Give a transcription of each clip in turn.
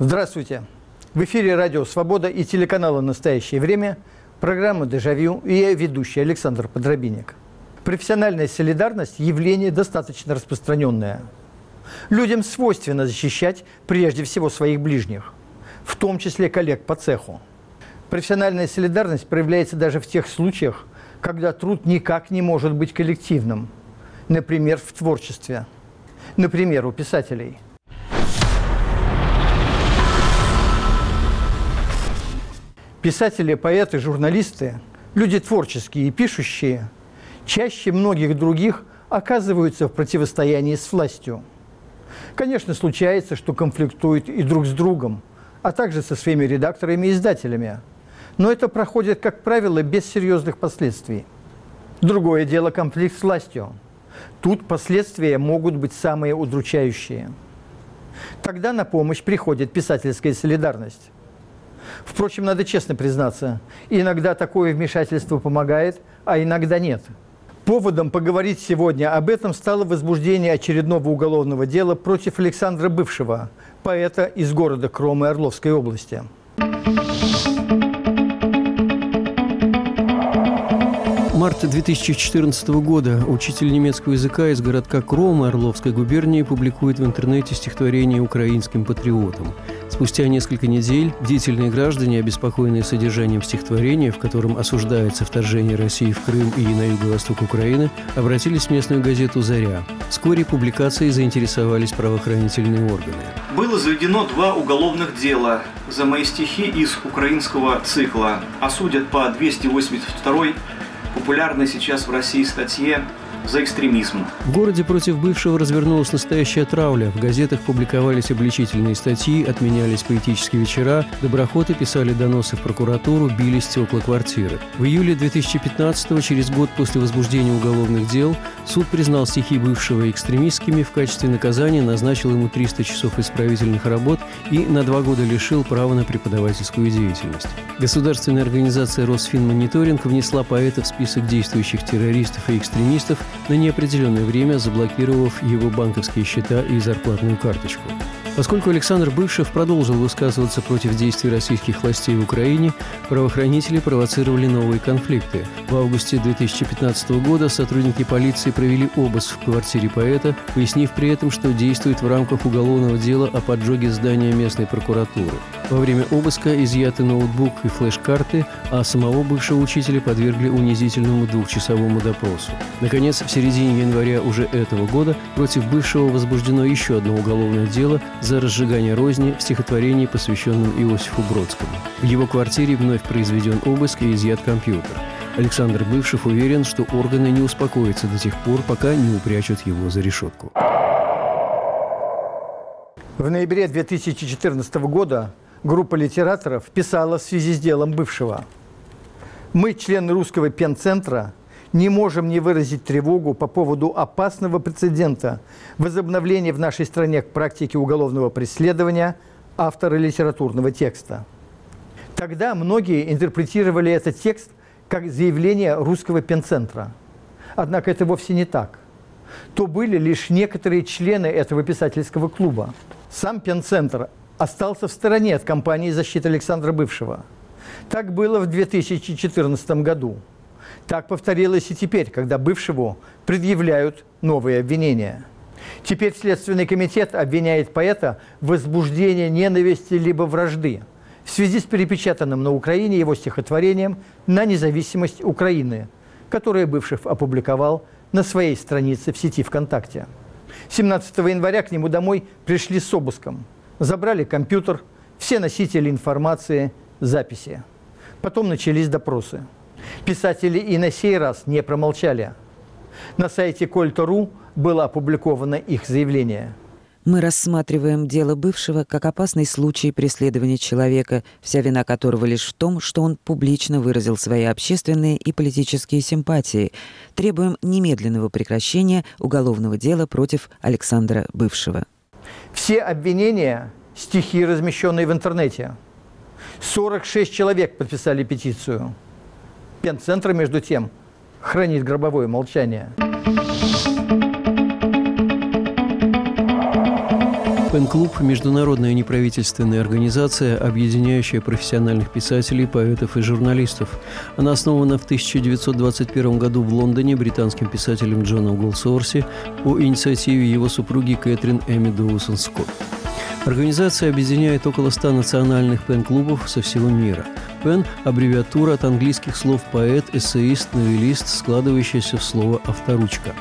Здравствуйте! В эфире радио «Свобода» и телеканала «Настоящее время» программа «Дежавю» и я ведущий Александр Подробинник. Профессиональная солидарность – явление достаточно распространенное. Людям свойственно защищать прежде всего своих ближних, в том числе коллег по цеху. Профессиональная солидарность проявляется даже в тех случаях, когда труд никак не может быть коллективным, например, в творчестве, например, у писателей – Писатели, поэты, журналисты, люди творческие и пишущие, чаще многих других оказываются в противостоянии с властью. Конечно, случается, что конфликтуют и друг с другом, а также со своими редакторами и издателями. Но это проходит, как правило, без серьезных последствий. Другое дело – конфликт с властью. Тут последствия могут быть самые удручающие. Тогда на помощь приходит писательская солидарность. Впрочем, надо честно признаться, иногда такое вмешательство помогает, а иногда нет. Поводом поговорить сегодня об этом стало возбуждение очередного уголовного дела против Александра Бывшего, поэта из города Кромы Орловской области. марта 2014 года учитель немецкого языка из городка Кромы Орловской губернии публикует в интернете стихотворение украинским патриотам. Спустя несколько недель бдительные граждане, обеспокоенные содержанием стихотворения, в котором осуждается вторжение России в Крым и на юго-восток Украины, обратились в местную газету «Заря». Вскоре публикацией заинтересовались правоохранительные органы. Было заведено два уголовных дела за мои стихи из украинского цикла. Осудят по 282 популярной сейчас в России статье за экстремизм. В городе против бывшего развернулась настоящая травля. В газетах публиковались обличительные статьи, отменялись поэтические вечера, доброхоты писали доносы в прокуратуру, били стекла квартиры. В июле 2015 через год после возбуждения уголовных дел, суд признал стихи бывшего экстремистскими, в качестве наказания назначил ему 300 часов исправительных работ и на два года лишил права на преподавательскую деятельность. Государственная организация Росфинмониторинг внесла поэта в список действующих террористов и экстремистов, на неопределенное время заблокировав его банковские счета и зарплатную карточку. Поскольку Александр Бывшев продолжил высказываться против действий российских властей в Украине, правоохранители провоцировали новые конфликты. В августе 2015 года сотрудники полиции провели обыск в квартире поэта, пояснив при этом, что действует в рамках уголовного дела о поджоге здания местной прокуратуры. Во время обыска изъяты ноутбук и флеш-карты, а самого бывшего учителя подвергли унизительному двухчасовому допросу. Наконец, в середине января уже этого года против бывшего возбуждено еще одно уголовное дело за разжигание розни в стихотворении, посвященном Иосифу Бродскому. В его квартире вновь произведен обыск и изъят компьютер. Александр Бывшев уверен, что органы не успокоятся до тех пор, пока не упрячут его за решетку. В ноябре 2014 года группа литераторов писала в связи с делом бывшего. Мы, члены русского пенцентра, не можем не выразить тревогу по поводу опасного прецедента возобновления в нашей стране практики уголовного преследования автора литературного текста. Тогда многие интерпретировали этот текст как заявление русского пенцентра. Однако это вовсе не так. То были лишь некоторые члены этого писательского клуба. Сам пенцентр остался в стороне от кампании защиты Александра Бывшего. Так было в 2014 году. Так повторилось и теперь, когда бывшему предъявляют новые обвинения. Теперь Следственный комитет обвиняет поэта в возбуждении ненависти либо вражды в связи с перепечатанным на Украине его стихотворением «На независимость Украины», которое Бывшев опубликовал на своей странице в сети ВКонтакте. 17 января к нему домой пришли с обыском. Забрали компьютер, все носители информации, записи. Потом начались допросы. Писатели и на сей раз не промолчали. На сайте Кольто.ру было опубликовано их заявление. Мы рассматриваем дело бывшего как опасный случай преследования человека, вся вина которого лишь в том, что он публично выразил свои общественные и политические симпатии. Требуем немедленного прекращения уголовного дела против Александра Бывшего. Все обвинения – стихи, размещенные в интернете. 46 человек подписали петицию – Пенцентр, между тем, хранит гробовое молчание. Пен-клуб – международная неправительственная организация, объединяющая профессиональных писателей, поэтов и журналистов. Она основана в 1921 году в Лондоне британским писателем Джоном Голсуорси по инициативе его супруги Кэтрин Эми Доусон Скотт. Организация объединяет около 100 национальных пен-клубов со всего мира. Пен – аббревиатура от английских слов «поэт», «эссеист», «новелист», складывающаяся в слово «авторучка».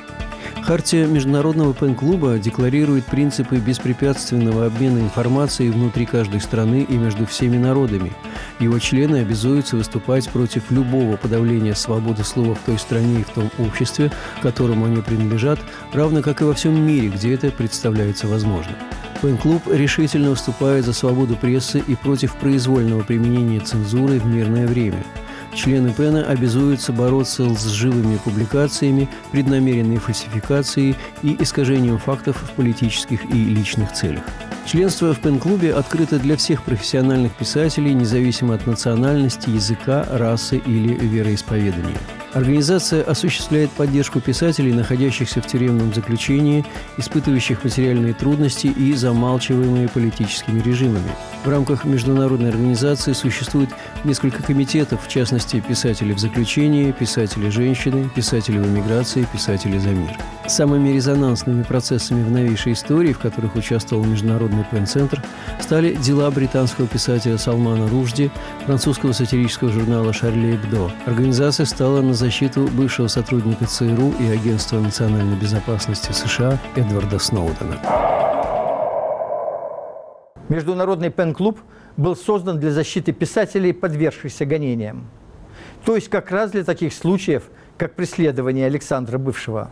Хартия Международного пен-клуба декларирует принципы беспрепятственного обмена информацией внутри каждой страны и между всеми народами. Его члены обязуются выступать против любого подавления свободы слова в той стране и в том обществе, которому они принадлежат, равно как и во всем мире, где это представляется возможным. Пен-клуб решительно выступает за свободу прессы и против произвольного применения цензуры в мирное время – Члены ПЭНа обязуются бороться с лживыми публикациями, преднамеренной фальсификацией и искажением фактов в политических и личных целях. Членство в пен-клубе открыто для всех профессиональных писателей, независимо от национальности, языка, расы или вероисповедания. Организация осуществляет поддержку писателей, находящихся в тюремном заключении, испытывающих материальные трудности и замалчиваемые политическими режимами. В рамках международной организации существует несколько комитетов, в частности, писатели в заключении, писатели женщины, писатели в эмиграции, писатели за мир. Самыми резонансными процессами в новейшей истории, в которых участвовал Международный пен-центр, стали дела британского писателя Салмана Ружди, французского сатирического журнала «Шарли Эбдо». Организация стала на защиту бывшего сотрудника ЦРУ и Агентства национальной безопасности США Эдварда Сноудена. Международный пен-клуб был создан для защиты писателей, подвергшихся гонениям. То есть как раз для таких случаев, как преследование Александра Бывшего.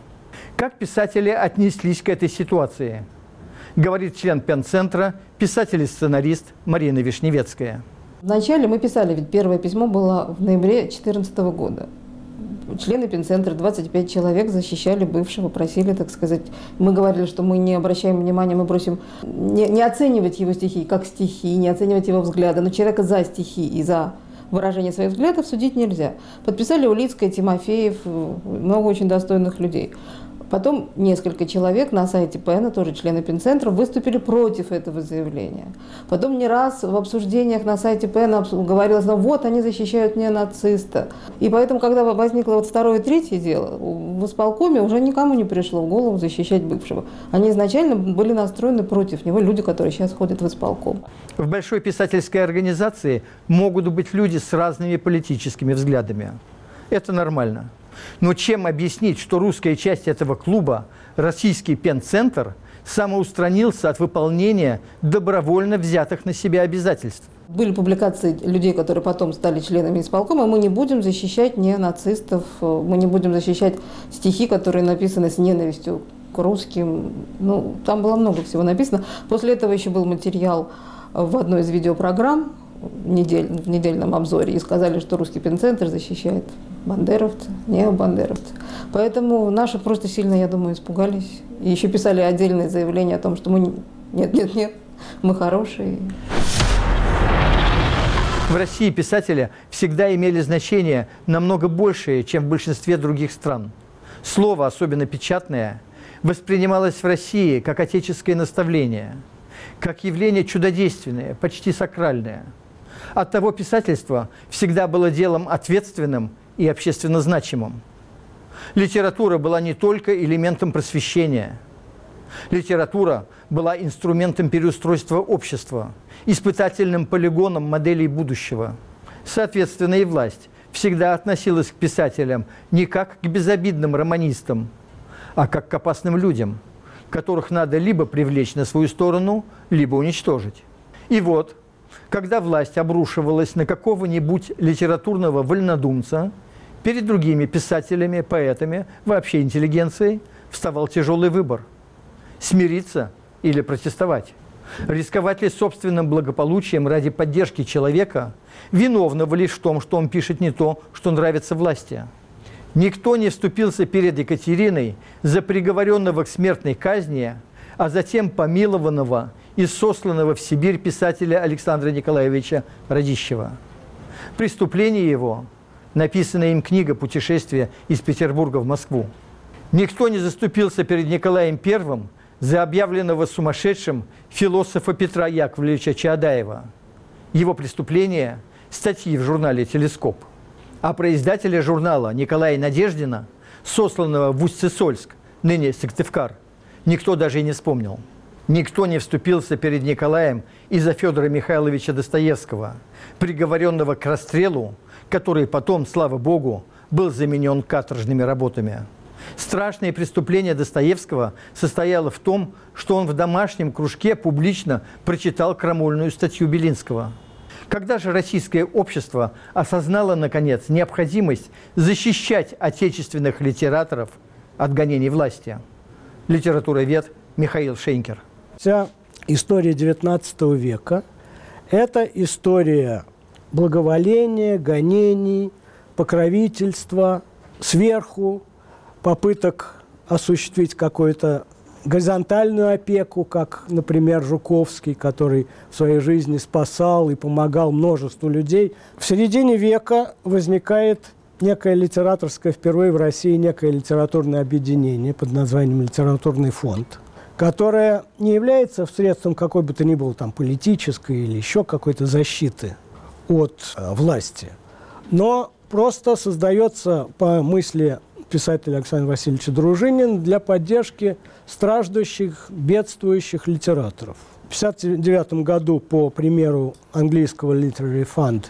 Как писатели отнеслись к этой ситуации? Говорит член пен-центра, писатель и сценарист Марина Вишневецкая. Вначале мы писали, ведь первое письмо было в ноябре 2014 года члены пенцентра, 25 человек защищали бывшего, просили, так сказать. Мы говорили, что мы не обращаем внимания, мы просим не, не оценивать его стихи как стихи, не оценивать его взгляды, но человека за стихи и за выражение своих взглядов судить нельзя. Подписали Улицкая, Тимофеев, много очень достойных людей. Потом несколько человек на сайте ПН, тоже члены Пинцентра, выступили против этого заявления. Потом не раз в обсуждениях на сайте ПН говорилось, ну вот они защищают не нациста. И поэтому, когда возникло вот второе и третье дело, в исполкоме уже никому не пришло в голову защищать бывшего. Они изначально были настроены против него, люди, которые сейчас ходят в исполком. В большой писательской организации могут быть люди с разными политическими взглядами. Это нормально. Но чем объяснить, что русская часть этого клуба, российский пен-центр, самоустранился от выполнения добровольно взятых на себя обязательств? Были публикации людей, которые потом стали членами исполкома. Мы не будем защищать не нацистов, мы не будем защищать стихи, которые написаны с ненавистью к русским. Ну, там было много всего написано. После этого еще был материал в одной из видеопрограмм недель, в недельном обзоре и сказали, что русский пенцентр защищает бандеровцы, необандеровцы. Поэтому наши просто сильно, я думаю, испугались. И еще писали отдельное заявление о том, что мы нет, нет, нет, мы хорошие. В России писатели всегда имели значение намного большее, чем в большинстве других стран. Слово, особенно печатное, воспринималось в России как отеческое наставление, как явление чудодейственное, почти сакральное. От того писательство всегда было делом ответственным и общественно значимым. Литература была не только элементом просвещения. Литература была инструментом переустройства общества, испытательным полигоном моделей будущего. Соответственно, и власть всегда относилась к писателям не как к безобидным романистам, а как к опасным людям, которых надо либо привлечь на свою сторону, либо уничтожить. И вот, когда власть обрушивалась на какого-нибудь литературного вольнодумца – Перед другими писателями, поэтами, вообще интеллигенцией вставал тяжелый выбор – смириться или протестовать. Рисковать ли собственным благополучием ради поддержки человека, виновного лишь в том, что он пишет не то, что нравится власти. Никто не вступился перед Екатериной за приговоренного к смертной казни, а затем помилованного и сосланного в Сибирь писателя Александра Николаевича Радищева. Преступление его написанная им книга «Путешествие из Петербурга в Москву». Никто не заступился перед Николаем I за объявленного сумасшедшим философа Петра Яковлевича Чаадаева. Его преступление – статьи в журнале «Телескоп». А про издателя журнала Николая Надеждина, сосланного в Усть-Сысольск, ныне Сыктывкар, никто даже и не вспомнил. Никто не вступился перед Николаем из-за Федора Михайловича Достоевского, приговоренного к расстрелу, который потом, слава богу, был заменен каторжными работами. Страшное преступление Достоевского состояло в том, что он в домашнем кружке публично прочитал крамольную статью Белинского. Когда же российское общество осознало, наконец, необходимость защищать отечественных литераторов от гонений власти? Литературовед Михаил Шейнкер. Вся история XIX века – это история благоволения, гонений, покровительства сверху, попыток осуществить какую-то горизонтальную опеку, как, например, Жуковский, который в своей жизни спасал и помогал множеству людей. В середине века возникает некое литераторское, впервые в России, некое литературное объединение под названием «Литературный фонд», которое не является средством какой бы то ни было там политической или еще какой-то защиты от э, власти, но просто создается по мысли писателя Александра Васильевича Дружинина для поддержки страждущих, бедствующих литераторов. В 1959 году, по примеру английского Literary Fund,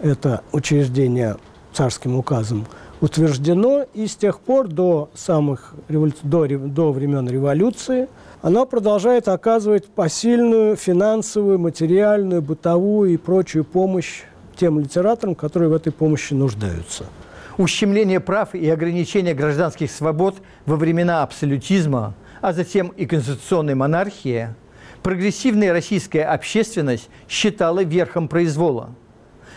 это учреждение царским указом утверждено, и с тех пор до, самых, до, до времен революции оно продолжает оказывать посильную финансовую, материальную, бытовую и прочую помощь тем литераторам, которые в этой помощи нуждаются. Ущемление прав и ограничение гражданских свобод во времена абсолютизма, а затем и конституционной монархии, прогрессивная российская общественность считала верхом произвола.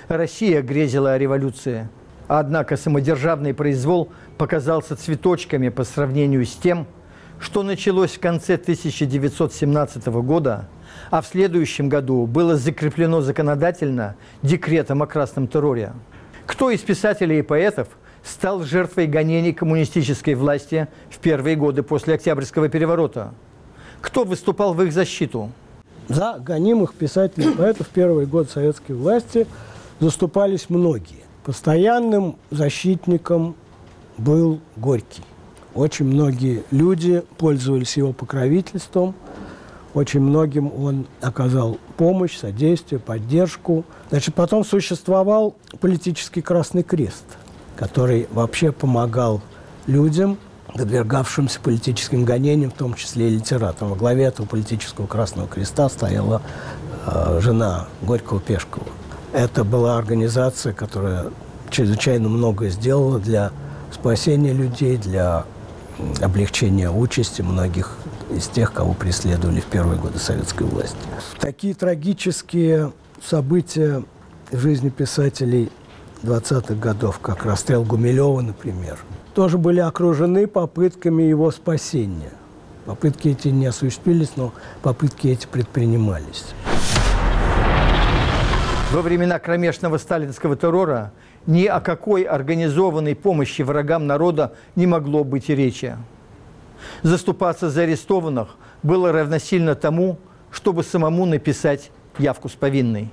Россия грезила о революции – Однако самодержавный произвол показался цветочками по сравнению с тем, что началось в конце 1917 года, а в следующем году было закреплено законодательно декретом о красном терроре. Кто из писателей и поэтов стал жертвой гонений коммунистической власти в первые годы после Октябрьского переворота? Кто выступал в их защиту? За гонимых писателей и поэтов в первый год советской власти заступались многие. Постоянным защитником был Горький. Очень многие люди пользовались его покровительством, очень многим он оказал помощь, содействие, поддержку. Значит, потом существовал политический Красный Крест, который вообще помогал людям, подвергавшимся политическим гонениям, в том числе и литераторам. Во главе этого политического Красного Креста стояла э, жена Горького Пешкова. Это была организация, которая чрезвычайно многое сделала для спасения людей, для облегчения участи многих из тех, кого преследовали в первые годы советской власти. Такие трагические события в жизни писателей 20-х годов, как расстрел Гумилева, например, тоже были окружены попытками его спасения. Попытки эти не осуществились, но попытки эти предпринимались. Во времена кромешного сталинского террора ни о какой организованной помощи врагам народа не могло быть и речи. Заступаться за арестованных было равносильно тому, чтобы самому написать явку с повинной.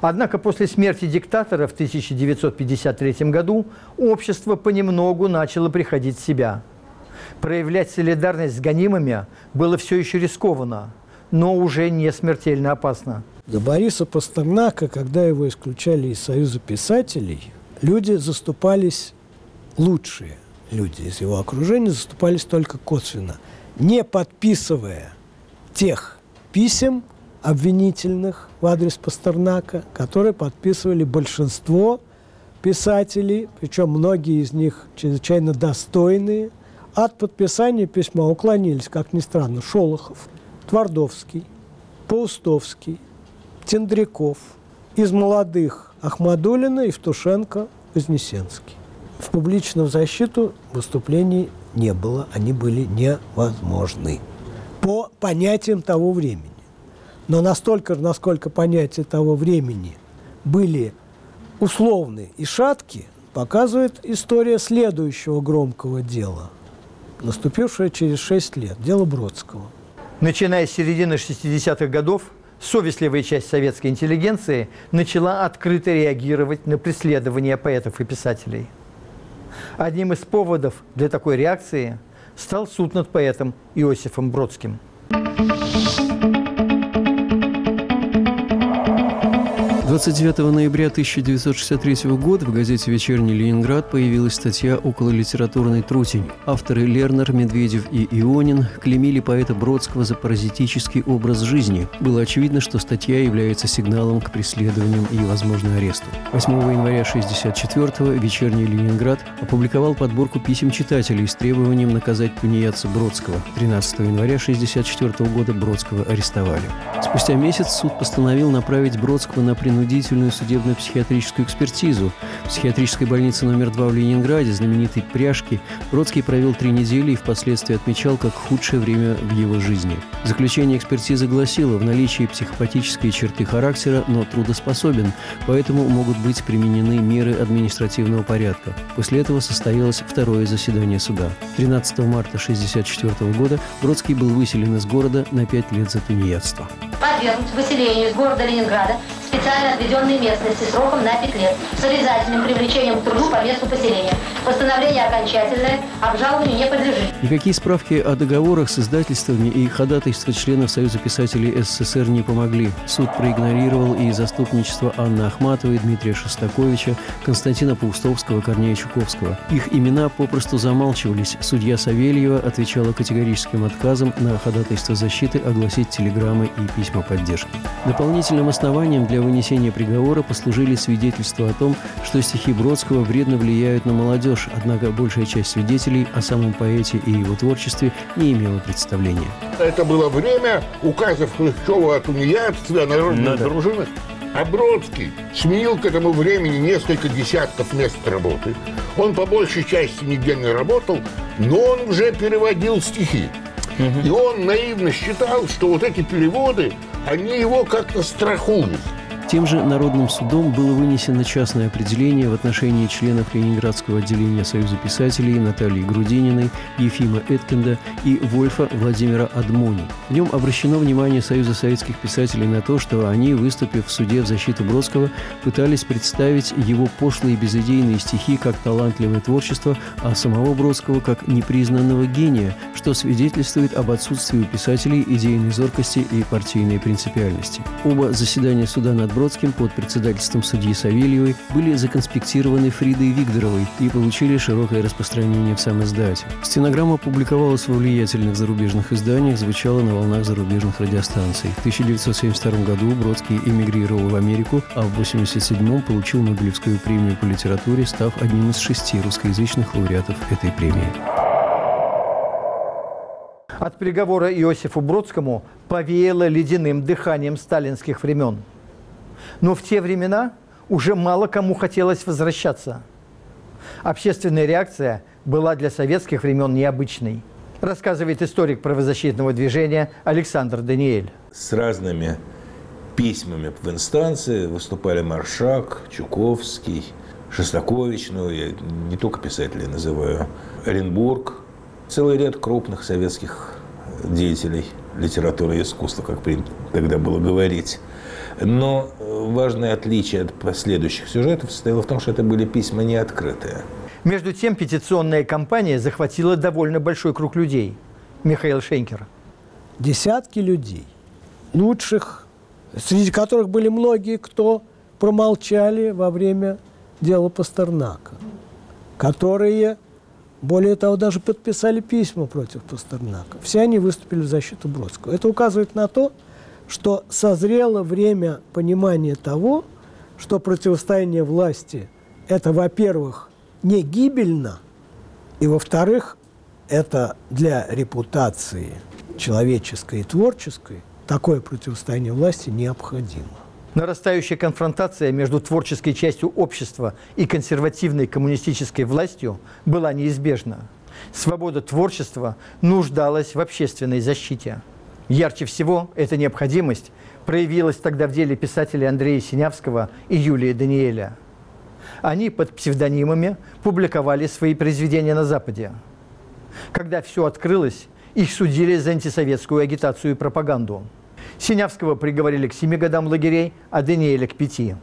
Однако после смерти диктатора в 1953 году общество понемногу начало приходить в себя. Проявлять солидарность с гонимыми было все еще рискованно, но уже не смертельно опасно. За Бориса Пастернака, когда его исключали из Союза писателей, люди заступались, лучшие люди из его окружения заступались только косвенно, не подписывая тех писем обвинительных в адрес Пастернака, которые подписывали большинство писателей, причем многие из них чрезвычайно достойные. От подписания письма уклонились, как ни странно, Шолохов, Твардовский, Паустовский, Тендряков. Из молодых Ахмадулина, Евтушенко, Вознесенский. В публичную защиту выступлений не было, они были невозможны по понятиям того времени. Но настолько, насколько понятия того времени были условны и шатки, показывает история следующего громкого дела, наступившее через шесть лет, дело Бродского. Начиная с середины 60-х годов, совестливая часть советской интеллигенции начала открыто реагировать на преследования поэтов и писателей. Одним из поводов для такой реакции стал суд над поэтом Иосифом Бродским. 29 ноября 1963 года в газете «Вечерний Ленинград» появилась статья около литературной трутень. Авторы Лернер, Медведев и Ионин клеймили поэта Бродского за паразитический образ жизни. Было очевидно, что статья является сигналом к преследованиям и, возможно, аресту. 8 января 1964 «Вечерний Ленинград» опубликовал подборку писем читателей с требованием наказать тунеядца Бродского. 13 января 1964 года Бродского арестовали. Спустя месяц суд постановил направить Бродского на принудительное принудительную судебно-психиатрическую экспертизу. В психиатрической больнице номер 2 в Ленинграде, знаменитой «Пряжки», Бродский провел три недели и впоследствии отмечал как худшее время в его жизни. Заключение экспертизы гласило, в наличии психопатической черты характера, но трудоспособен, поэтому могут быть применены меры административного порядка. После этого состоялось второе заседание суда. 13 марта 1964 года Бродский был выселен из города на пять лет за тунеядство. Подвергнуть выселению из города Ленинграда специально отведенной местности сроком на 5 лет с обязательным привлечением к труду по месту поселения. Постановление окончательное, обжалованию не подлежит. Никакие справки о договорах с издательствами и ходатайства членов Союза писателей СССР не помогли. Суд проигнорировал и заступничество Анны Ахматовой, Дмитрия Шостаковича, Константина Паустовского, Корнея Чуковского. Их имена попросту замалчивались. Судья Савельева отвечала категорическим отказом на ходатайство защиты огласить телеграммы и письма поддержки. Дополнительным основанием для вынесения приговора послужили свидетельства о том, что стихи Бродского вредно влияют на молодежь, однако большая часть свидетелей о самом поэте и его творчестве не имела представления. Это было время указов Хрущева о тунеядстве, о народных Ну дружинах. А Бродский сменил к этому времени несколько десятков мест работы. Он по большей части нигде не работал, но он уже переводил стихи. И он наивно считал, что вот эти переводы, они его как-то страхуют. Тем же Народным судом было вынесено частное определение в отношении членов Ленинградского отделения Союза писателей Натальи Грудининой, Ефима Эткинда и Вольфа Владимира Адмони. В нем обращено внимание Союза советских писателей на то, что они, выступив в суде в защиту Бродского, пытались представить его пошлые безыдейные стихи как талантливое творчество, а самого Бродского как непризнанного гения, что свидетельствует об отсутствии у писателей идейной зоркости и партийной принципиальности. Оба заседания суда над Бродским под председательством судьи Савельевой были законспектированы Фридой Вигдоровой и получили широкое распространение в сам издате. Стенограмма публиковалась во влиятельных зарубежных изданиях, звучала на волнах зарубежных радиостанций. В 1972 году Бродский эмигрировал в Америку, а в 1987 получил Нобелевскую премию по литературе, став одним из шести русскоязычных лауреатов этой премии. От приговора Иосифу Бродскому повеяло ледяным дыханием сталинских времен. Но в те времена уже мало кому хотелось возвращаться. Общественная реакция была для советских времен необычной, рассказывает историк правозащитного движения Александр Даниэль. С разными письмами в инстанции выступали Маршак, Чуковский, Шостакович, ну, я не только писателей называю, Оренбург, целый ряд крупных советских деятелей литературы и искусства, как принято тогда было говорить. Но важное отличие от последующих сюжетов состояло в том, что это были письма не открытые. Между тем, петиционная кампания захватила довольно большой круг людей. Михаил Шенкер. Десятки людей, лучших, среди которых были многие, кто промолчали во время дела Пастернака, которые, более того, даже подписали письма против Пастернака. Все они выступили в защиту Бродского. Это указывает на то, что созрело время понимания того, что противостояние власти – это, во-первых, не гибельно, и, во-вторых, это для репутации человеческой и творческой такое противостояние власти необходимо. Нарастающая конфронтация между творческой частью общества и консервативной коммунистической властью была неизбежна. Свобода творчества нуждалась в общественной защите. Ярче всего эта необходимость проявилась тогда в деле писателей Андрея Синявского и Юлии Даниэля. Они под псевдонимами публиковали свои произведения на Западе. Когда все открылось, их судили за антисоветскую агитацию и пропаганду. Синявского приговорили к семи годам лагерей, а Даниэля к пяти.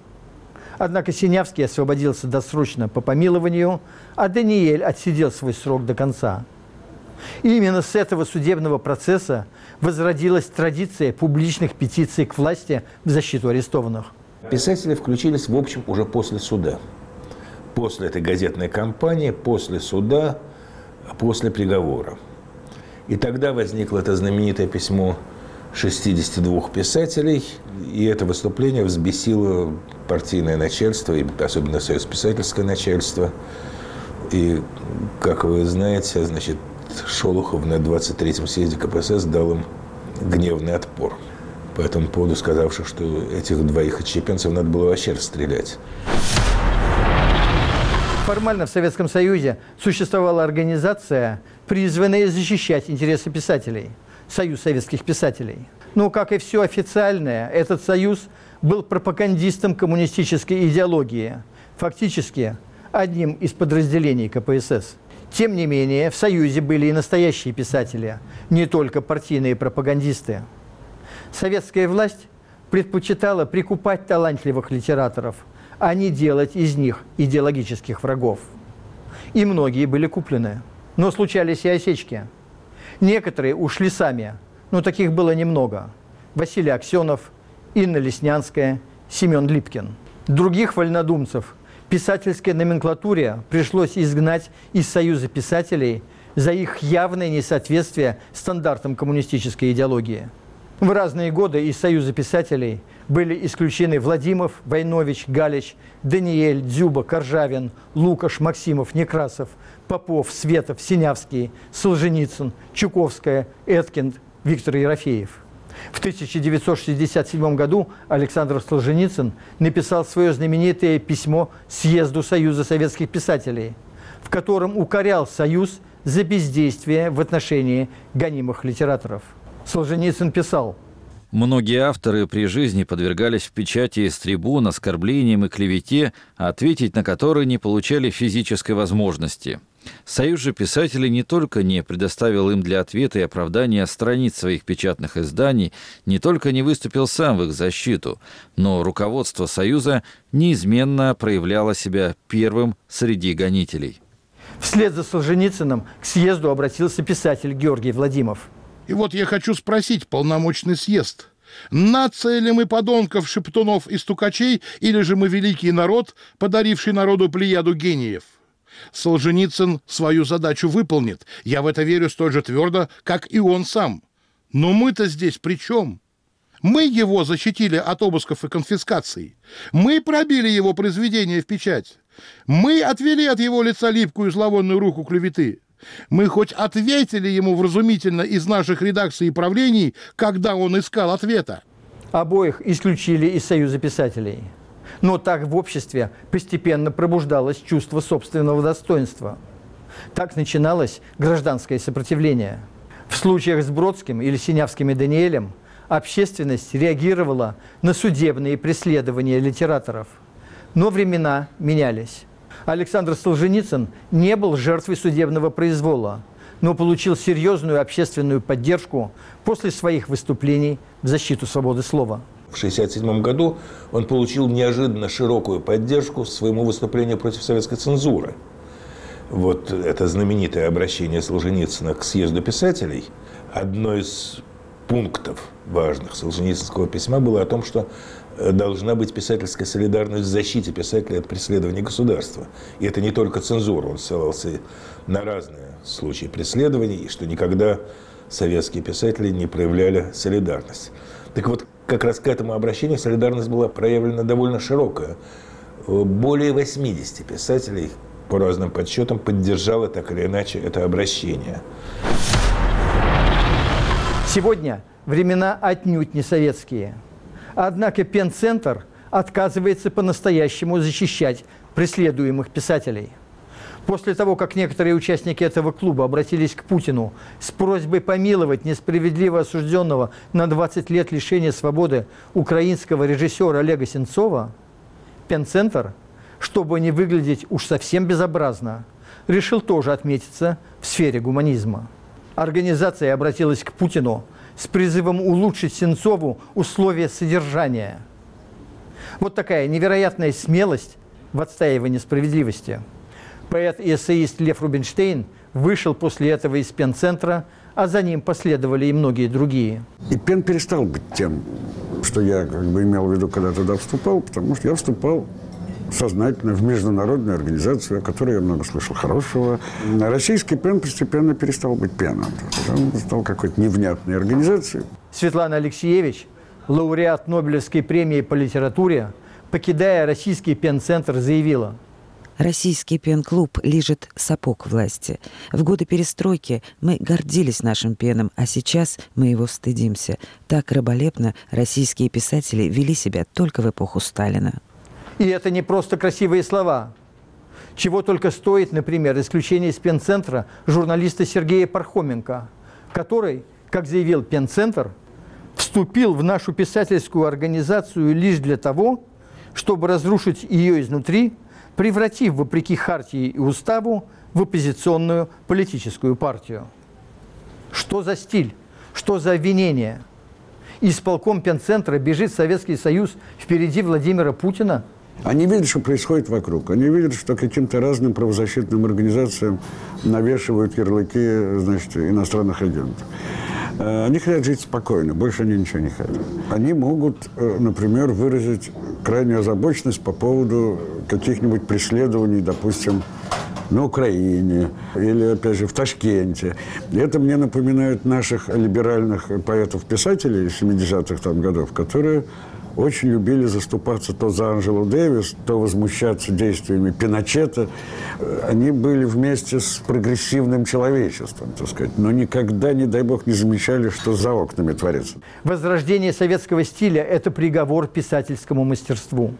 Однако Синявский освободился досрочно по помилованию, а Даниэль отсидел свой срок до конца. И именно с этого судебного процесса возродилась традиция публичных петиций к власти в защиту арестованных. Писатели включились, в общем, уже после суда. После этой газетной кампании, после суда, после приговора. И тогда возникло это знаменитое письмо 62 писателей, и это выступление взбесило партийное начальство, и особенно союз писательское начальство. И, как вы знаете, значит, Шолохов на 23-м съезде КПСС дал им гневный отпор. По этому поводу сказавших, что этих двоих отщепенцев надо было вообще расстрелять. Формально в Советском Союзе существовала организация, призванная защищать интересы писателей – Союз советских писателей. Но, как и все официальное, этот союз был пропагандистом коммунистической идеологии, фактически одним из подразделений КПСС. Тем не менее, в Союзе были и настоящие писатели, не только партийные пропагандисты. Советская власть предпочитала прикупать талантливых литераторов, а не делать из них идеологических врагов. И многие были куплены. Но случались и осечки – Некоторые ушли сами, но таких было немного. Василий Аксенов, Инна Леснянская, Семен Липкин. Других вольнодумцев писательской номенклатуре пришлось изгнать из Союза писателей за их явное несоответствие стандартам коммунистической идеологии. В разные годы из Союза писателей были исключены Владимиров, Войнович, Галич, Даниэль, Дзюба, Коржавин, Лукаш, Максимов, Некрасов, Попов, Светов, Синявский, Солженицын, Чуковская, Эткинд, Виктор Ерофеев. В 1967 году Александр Солженицын написал свое знаменитое письмо Съезду Союза советских писателей, в котором укорял Союз за бездействие в отношении гонимых литераторов. Солженицын писал – Многие авторы при жизни подвергались в печати с трибун оскорблениям и клевете, ответить на которые не получали физической возможности. Союз же писателей не только не предоставил им для ответа и оправдания страниц своих печатных изданий, не только не выступил сам в их защиту, но руководство Союза неизменно проявляло себя первым среди гонителей. Вслед за Солженицыным к съезду обратился писатель Георгий Владимиров – и вот я хочу спросить полномочный съезд. Нация ли мы подонков, шептунов и стукачей, или же мы великий народ, подаривший народу плеяду гениев? Солженицын свою задачу выполнит. Я в это верю столь же твердо, как и он сам. Но мы-то здесь при чем? Мы его защитили от обысков и конфискаций. Мы пробили его произведение в печать. Мы отвели от его лица липкую зловонную руку клеветы. Мы хоть ответили ему вразумительно из наших редакций и правлений, когда он искал ответа? Обоих исключили из Союза писателей. Но так в обществе постепенно пробуждалось чувство собственного достоинства. Так начиналось гражданское сопротивление. В случаях с Бродским или Синявским и Даниэлем общественность реагировала на судебные преследования литераторов. Но времена менялись. Александр Солженицын не был жертвой судебного произвола, но получил серьезную общественную поддержку после своих выступлений в защиту свободы слова. В 1967 году он получил неожиданно широкую поддержку своему выступлению против советской цензуры. Вот это знаменитое обращение Солженицына к съезду писателей, одно из пунктов важных Солженицынского письма было о том, что должна быть писательская солидарность в защите писателя от преследования государства. И это не только цензура, он ссылался на разные случаи преследований, и что никогда советские писатели не проявляли солидарность. Так вот, как раз к этому обращению солидарность была проявлена довольно широкая. Более 80 писателей, по разным подсчетам, поддержало так или иначе это обращение. Сегодня времена отнюдь не советские – Однако Пенцентр отказывается по-настоящему защищать преследуемых писателей. После того, как некоторые участники этого клуба обратились к Путину с просьбой помиловать несправедливо осужденного на 20 лет лишения свободы украинского режиссера Олега Сенцова, Пенцентр, чтобы не выглядеть уж совсем безобразно, решил тоже отметиться в сфере гуманизма. Организация обратилась к Путину с призывом улучшить Сенцову условия содержания. Вот такая невероятная смелость в отстаивании справедливости. Поэт и эссеист Лев Рубинштейн вышел после этого из пенцентра, а за ним последовали и многие другие. И Пен перестал быть тем, что я как бы имел в виду, когда туда вступал, потому что я вступал сознательно в международную организацию, о которой я много слышал хорошего. Российский ПЕН постепенно перестал быть ПЕНом. Он стал какой-то невнятной организацией. Светлана Алексеевич, лауреат Нобелевской премии по литературе, покидая российский пен-центр, заявила – Российский пен-клуб лежит сапог власти. В годы перестройки мы гордились нашим пеном, а сейчас мы его стыдимся. Так раболепно российские писатели вели себя только в эпоху Сталина. И это не просто красивые слова. Чего только стоит, например, исключение из пенцентра журналиста Сергея Пархоменко, который, как заявил пенцентр, вступил в нашу писательскую организацию лишь для того, чтобы разрушить ее изнутри, превратив, вопреки Хартии и Уставу, в оппозиционную политическую партию. Что за стиль? Что за обвинение? Исполком Пенцентра бежит Советский Союз впереди Владимира Путина – они видят, что происходит вокруг. Они видят, что каким-то разным правозащитным организациям навешивают ярлыки значит, иностранных агентов. Э, они хотят жить спокойно, больше они ничего не хотят. Они могут, э, например, выразить крайнюю озабоченность по поводу каких-нибудь преследований, допустим, на Украине или, опять же, в Ташкенте. Это мне напоминает наших либеральных поэтов-писателей 70-х там годов, которые очень любили заступаться то за Анжелу Дэвис, то возмущаться действиями Пиночета. Они были вместе с прогрессивным человечеством, так сказать, но никогда, не дай бог, не замечали, что за окнами творится. Возрождение советского стиля – это приговор писательскому мастерству.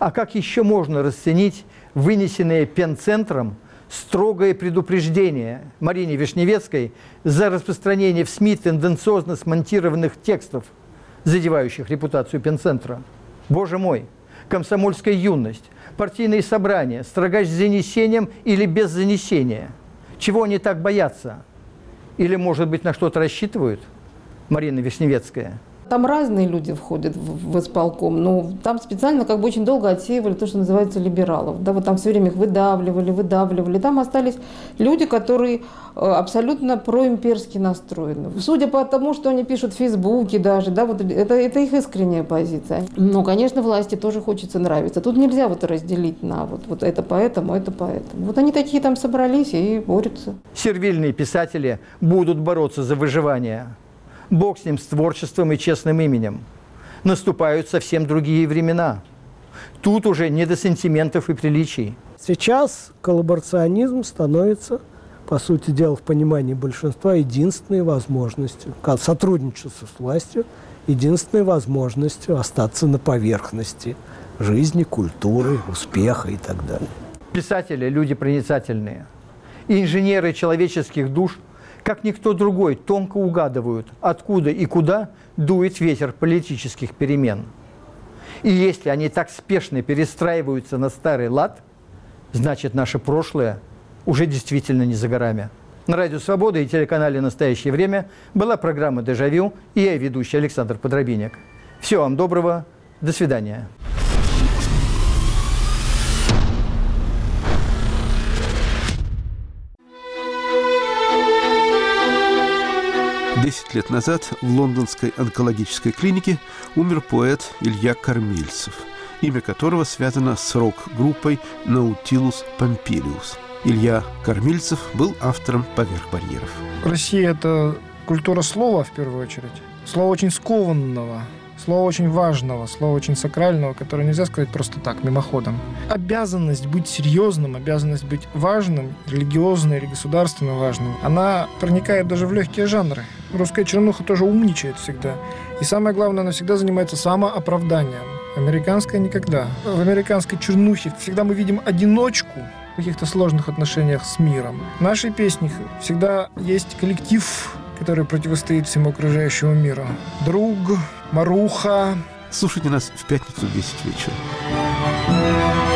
А как еще можно расценить вынесенное пенцентром строгое предупреждение Марине Вишневецкой за распространение в СМИ тенденциозно смонтированных текстов – задевающих репутацию пенцентра. Боже мой, комсомольская юность, партийные собрания, строгач с занесением или без занесения. Чего они так боятся? Или, может быть, на что-то рассчитывают? Марина Вишневецкая – там разные люди входят в, исполком, но там специально как бы очень долго отсеивали то, что называется либералов. Да, вот там все время их выдавливали, выдавливали. Там остались люди, которые э, абсолютно проимперски настроены. Судя по тому, что они пишут в Фейсбуке даже, да, вот это, это их искренняя позиция. Но, конечно, власти тоже хочется нравиться. Тут нельзя вот разделить на вот, вот это поэтому, это поэтому. Вот они такие там собрались и борются. Сервильные писатели будут бороться за выживание. Бог с ним, с творчеством и честным именем. Наступают совсем другие времена. Тут уже не до сентиментов и приличий. Сейчас коллаборационизм становится, по сути дела, в понимании большинства, единственной возможностью, сотрудничество с властью, единственной возможностью остаться на поверхности жизни, культуры, успеха и так далее. Писатели – люди проницательные. Инженеры человеческих душ как никто другой, тонко угадывают, откуда и куда дует ветер политических перемен. И если они так спешно перестраиваются на старый лад, значит, наше прошлое уже действительно не за горами. На Радио Свобода и телеканале «Настоящее время» была программа «Дежавю» и я, ведущий Александр Подробинек. Всего вам доброго. До свидания. Десять лет назад в лондонской онкологической клинике умер поэт Илья Кормильцев, имя которого связано с рок-группой «Наутилус Помпилиус». Илья Кормильцев был автором «Поверх барьеров». Россия – это культура слова, в первую очередь. Слова очень скованного, Слово очень важного, слово очень сакрального, которое нельзя сказать просто так, мимоходом. Обязанность быть серьезным, обязанность быть важным, религиозно или государственно важным, она проникает даже в легкие жанры. Русская чернуха тоже умничает всегда. И самое главное, она всегда занимается самооправданием. Американская никогда. В американской чернухе всегда мы видим одиночку, в каких-то сложных отношениях с миром. В нашей песне всегда есть коллектив, который противостоит всему окружающему миру. Друг, Маруха. Слушайте нас в пятницу в 10 вечера.